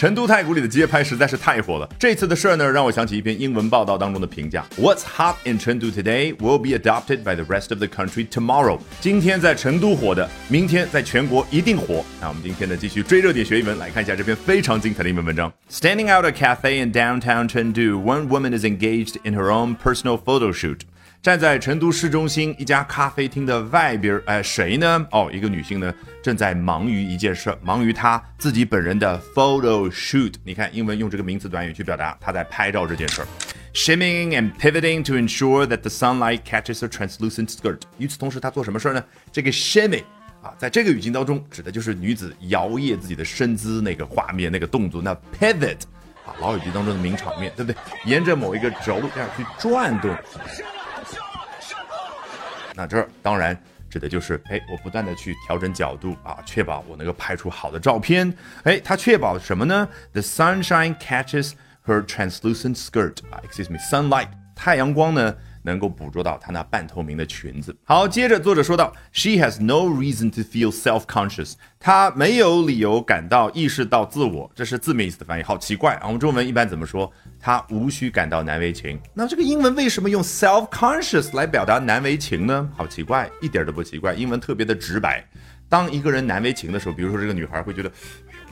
成都太古里的街拍实在是太火了。这次的事儿呢，让我想起一篇英文报道当中的评价：What's hot in Chengdu today will be adopted by the rest of the country tomorrow。今天在成都火的，明天在全国一定火。那我们今天呢，继续追热点学英文，来看一下这篇非常精彩的英文文章。Standing out a cafe in downtown Chengdu, one woman is engaged in her own personal photo shoot. 站在成都市中心一家咖啡厅的外边，哎，谁呢？哦，一个女性呢，正在忙于一件事，忙于她自己本人的 photo shoot。你看，英文用这个名词短语去表达她在拍照这件事儿。Shimming and pivoting to ensure that the sunlight catches her translucent skirt。与此同时，她做什么事儿呢？这个 shimming 啊，在这个语境当中，指的就是女子摇曳自己的身姿那个画面那个动作。那 pivot 啊，老友记当中的名场面，对不对？沿着某一个轴这样去转动。那这当然指的就是，哎，我不断的去调整角度啊，确保我能够拍出好的照片。哎，它确保什么呢？The sunshine catches her translucent skirt 啊，excuse me，sunlight，太阳光呢？能够捕捉到她那半透明的裙子。好，接着作者说到：“She has no reason to feel self-conscious。她没有理由感到意识到自我。”这是字面意思的翻译，好奇怪啊！我们中文一般怎么说？她无需感到难为情。那这个英文为什么用 self-conscious 来表达难为情呢？好奇怪，一点都不奇怪。英文特别的直白。当一个人难为情的时候，比如说这个女孩会觉得。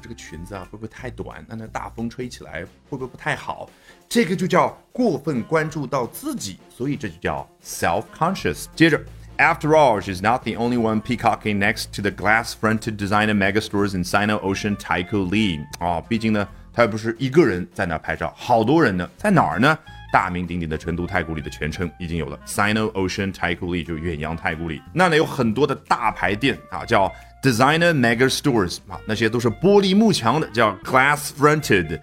这个裙子啊，会不会太短？那那大风吹起来会不会不太好？这个就叫过分关注到自己，所以这就叫 self-conscious。接着，After all, she's not the only one peacocking next to the glass-fronted designer megastores in Sino-Ocean Taikoo Li。啊，毕竟呢，她又不是一个人在那拍照，好多人呢，在哪儿呢？大名鼎鼎的成都太古里的全称已经有了，Sino-Ocean Taikoo Li，就远洋太古里。那呢，有很多的大牌店啊，叫。Designer mega stores 啊，那些都是玻璃幕墙的，叫 glass fronted。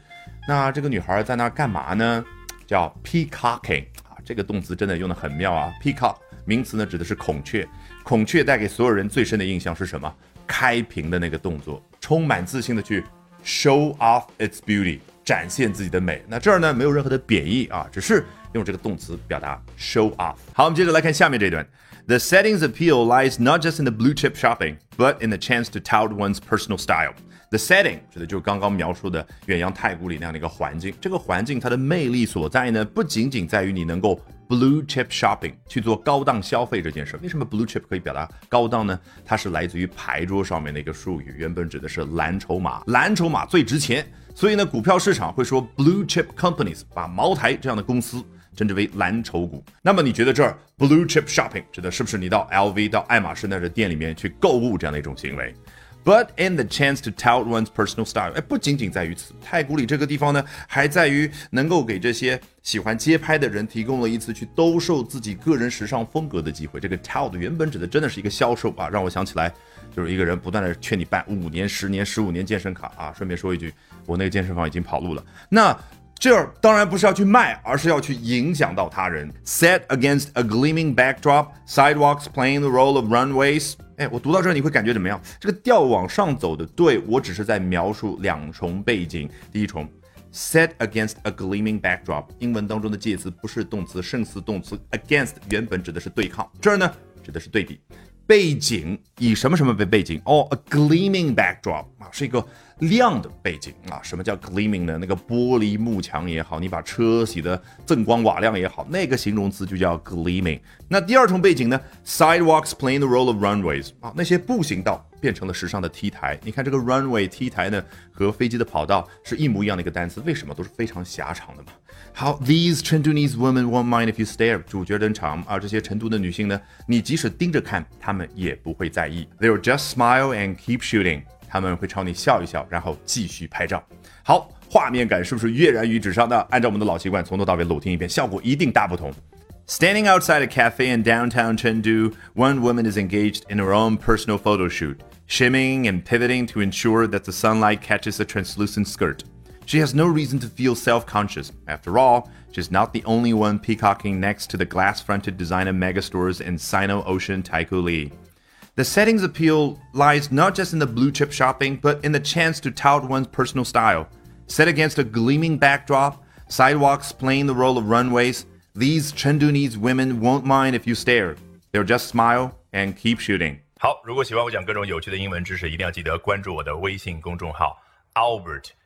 那这个女孩在那干嘛呢？叫 peacocking 啊，这个动词真的用的很妙啊。peacock 名词呢指的是孔雀，孔雀带给所有人最深的印象是什么？开屏的那个动作，充满自信的去 show off its beauty，展现自己的美。那这儿呢没有任何的贬义啊，只是用这个动词表达 show off。好，我们接着来看下面这一段。The setting's appeal lies not just in the blue chip shopping, but in the chance to tout one's personal style. The setting 指的就是刚刚描述的远洋太古里那样的一个环境。这个环境它的魅力所在呢，不仅仅在于你能够 blue chip shopping 去做高档消费这件事。为什么 blue chip 可以表达高档呢？它是来自于牌桌上面的一个术语，原本指的是蓝筹码，蓝筹码最值钱。所以呢，股票市场会说 blue chip companies，把茅台这样的公司。称之为蓝筹股。那么你觉得这儿 blue chip shopping 指的是不是你到 LV 到爱马仕那的店里面去购物这样的一种行为？But in the chance to tout one's personal style，哎，不仅仅在于此，太古里这个地方呢，还在于能够给这些喜欢街拍的人提供了一次去兜售自己个人时尚风格的机会。这个 tout 原本指的真的是一个销售啊，让我想起来就是一个人不断的劝你办五年、十年、十五年健身卡啊。顺便说一句，我那个健身房已经跑路了。那这儿当然不是要去卖，而是要去影响到他人。Set against a gleaming backdrop, sidewalks playing the role of runways。哎，我读到这儿你会感觉怎么样？这个调往上走的，对我只是在描述两重背景。第一重，set against a gleaming backdrop，英文当中的介词不是动词，胜似动词。against 原本指的是对抗，这儿呢指的是对比。背景以什么什么为背景？哦，a gleaming backdrop 啊，是一个。亮的背景啊，什么叫 gleaming 呢？那个玻璃幕墙也好，你把车洗得锃光瓦亮也好，那个形容词就叫 gleaming。那第二重背景呢？Sidewalks playing the role of runways 啊，那些步行道变成了时尚的 T 台。你看这个 runway T 台呢，和飞机的跑道是一模一样的一个单词，为什么都是非常狭长的嘛？好，These Chinese women won't mind if you stare。主角登场啊，这些成都的女性呢，你即使盯着看，她们也不会在意。They'll just smile and keep shooting。他们会朝你笑一笑，然后继续拍照。好，画面感是不是跃然于纸上呢？按照我们的老习惯，从头到尾搂听一遍，效果一定大不同。Standing outside a cafe in downtown Chengdu, one woman is engaged in her own personal photo shoot, shimming and pivoting to ensure that the sunlight catches a translucent skirt. She has no reason to feel self conscious. After all, she's not the only one peacocking next to the glass fronted designer megastores in Sino Ocean Taikoo Li. The setting's appeal lies not just in the blue chip shopping, but in the chance to tout one's personal style. Set against a gleaming backdrop, sidewalks playing the role of runways, these Chengdunese women won't mind if you stare. They'll just smile and keep shooting. 好，如果喜欢我讲各种有趣的英文知识，一定要记得关注我的微信公众号 Albert